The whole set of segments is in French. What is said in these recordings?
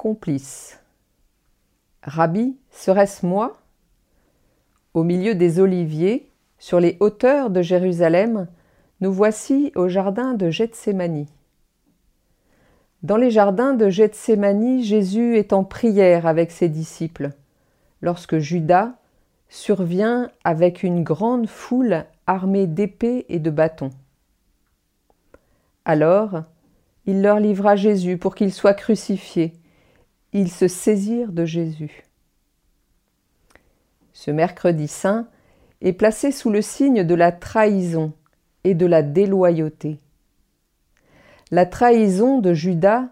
Complice. Rabbi, serait-ce moi? Au milieu des oliviers, sur les hauteurs de Jérusalem, nous voici au jardin de Gethsémani. Dans les jardins de Gethsémani, Jésus est en prière avec ses disciples, lorsque Judas survient avec une grande foule armée d'épées et de bâtons. Alors, il leur livra Jésus pour qu'il soit crucifié. Ils se saisirent de Jésus. Ce mercredi saint est placé sous le signe de la trahison et de la déloyauté. La trahison de Judas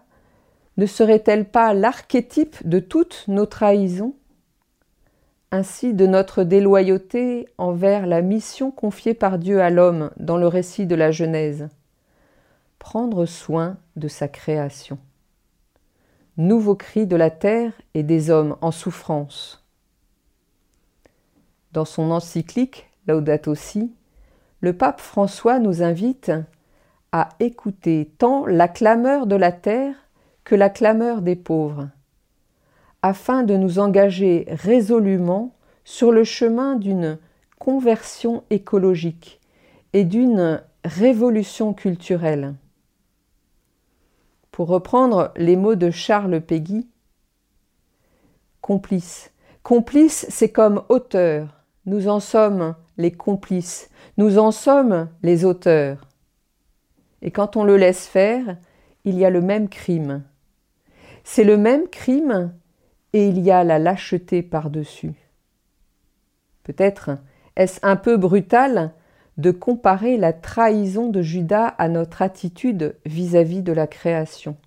ne serait-elle pas l'archétype de toutes nos trahisons? Ainsi de notre déloyauté envers la mission confiée par Dieu à l'homme dans le récit de la Genèse prendre soin de sa création. Nouveau cri de la terre et des hommes en souffrance. Dans son encyclique Laudato Si, le pape François nous invite à écouter tant la clameur de la terre que la clameur des pauvres, afin de nous engager résolument sur le chemin d'une conversion écologique et d'une révolution culturelle. Pour reprendre les mots de Charles Péguy, complice. Complice, c'est comme auteur. Nous en sommes les complices. Nous en sommes les auteurs. Et quand on le laisse faire, il y a le même crime. C'est le même crime et il y a la lâcheté par-dessus. Peut-être est-ce un peu brutal de comparer la trahison de Judas à notre attitude vis-à-vis de la création.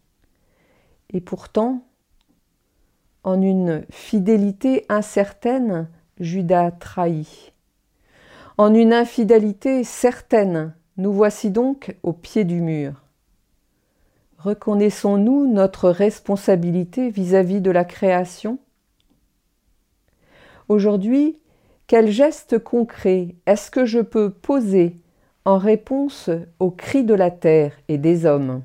Et pourtant, en une fidélité incertaine, Judas trahit. En une infidélité certaine, nous voici donc au pied du mur. Reconnaissons-nous notre responsabilité vis-à-vis -vis de la création? Aujourd'hui, quel geste concret est-ce que je peux poser en réponse aux cris de la terre et des hommes?